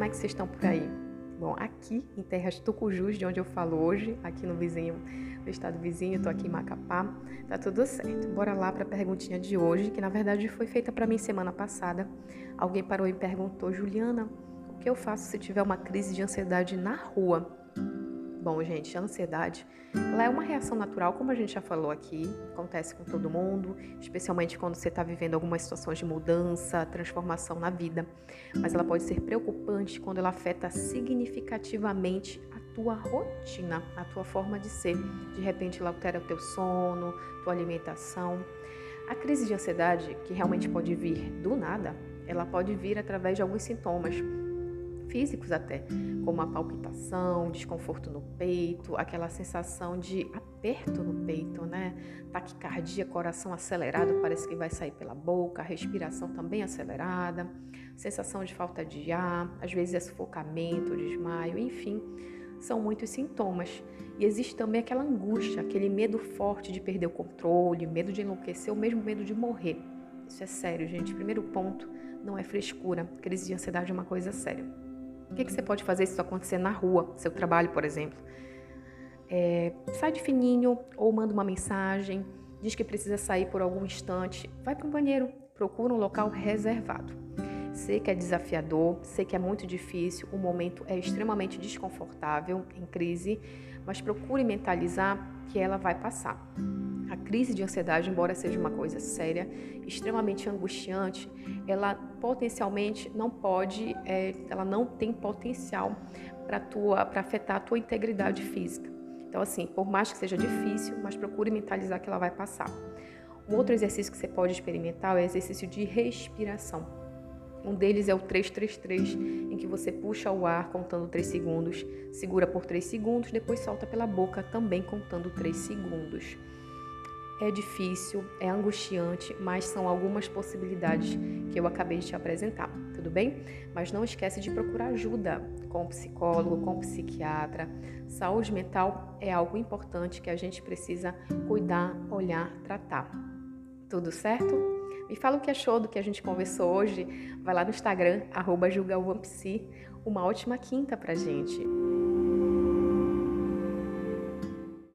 como é que vocês estão por aí? Bom, aqui em Terras Tucujus, de onde eu falo hoje, aqui no vizinho, no estado vizinho, tô aqui em Macapá, tá tudo certo. Bora lá para a perguntinha de hoje, que na verdade foi feita para mim semana passada. Alguém parou e perguntou, Juliana, o que eu faço se tiver uma crise de ansiedade na rua? Bom, gente, a ansiedade ela é uma reação natural, como a gente já falou aqui, acontece com todo mundo, especialmente quando você está vivendo algumas situações de mudança, transformação na vida. Mas ela pode ser preocupante quando ela afeta significativamente a tua rotina, a tua forma de ser. De repente, ela altera o teu sono, tua alimentação. A crise de ansiedade, que realmente pode vir do nada, ela pode vir através de alguns sintomas físicos até, como a palpitação, desconforto no peito, aquela sensação de aperto no peito, né? Taquicardia, coração acelerado, parece que vai sair pela boca, respiração também acelerada, sensação de falta de ar, às vezes é sufocamento, desmaio, enfim, são muitos sintomas. E existe também aquela angústia, aquele medo forte de perder o controle, medo de enlouquecer ou mesmo medo de morrer. Isso é sério, gente. Primeiro ponto, não é frescura. Crise de ansiedade é uma coisa séria. O que, que você pode fazer se isso acontecer na rua, seu trabalho, por exemplo? É, sai de fininho ou manda uma mensagem, diz que precisa sair por algum instante, vai para o banheiro, procura um local reservado. Sei que é desafiador, sei que é muito difícil, o momento é extremamente desconfortável em crise, mas procure mentalizar que ela vai passar. Crise de ansiedade, embora seja uma coisa séria, extremamente angustiante, ela potencialmente não pode, é, ela não tem potencial para afetar a tua integridade física. Então, assim, por mais que seja difícil, mas procure mentalizar que ela vai passar. Um outro exercício que você pode experimentar é o exercício de respiração. Um deles é o 333, em que você puxa o ar contando 3 segundos, segura por 3 segundos, depois solta pela boca também contando 3 segundos. É difícil, é angustiante, mas são algumas possibilidades que eu acabei de te apresentar, tudo bem? Mas não esquece de procurar ajuda com psicólogo, com psiquiatra. Saúde mental é algo importante que a gente precisa cuidar, olhar, tratar. Tudo certo? Me fala o que achou do que a gente conversou hoje. Vai lá no Instagram, arroba Uma ótima quinta pra gente.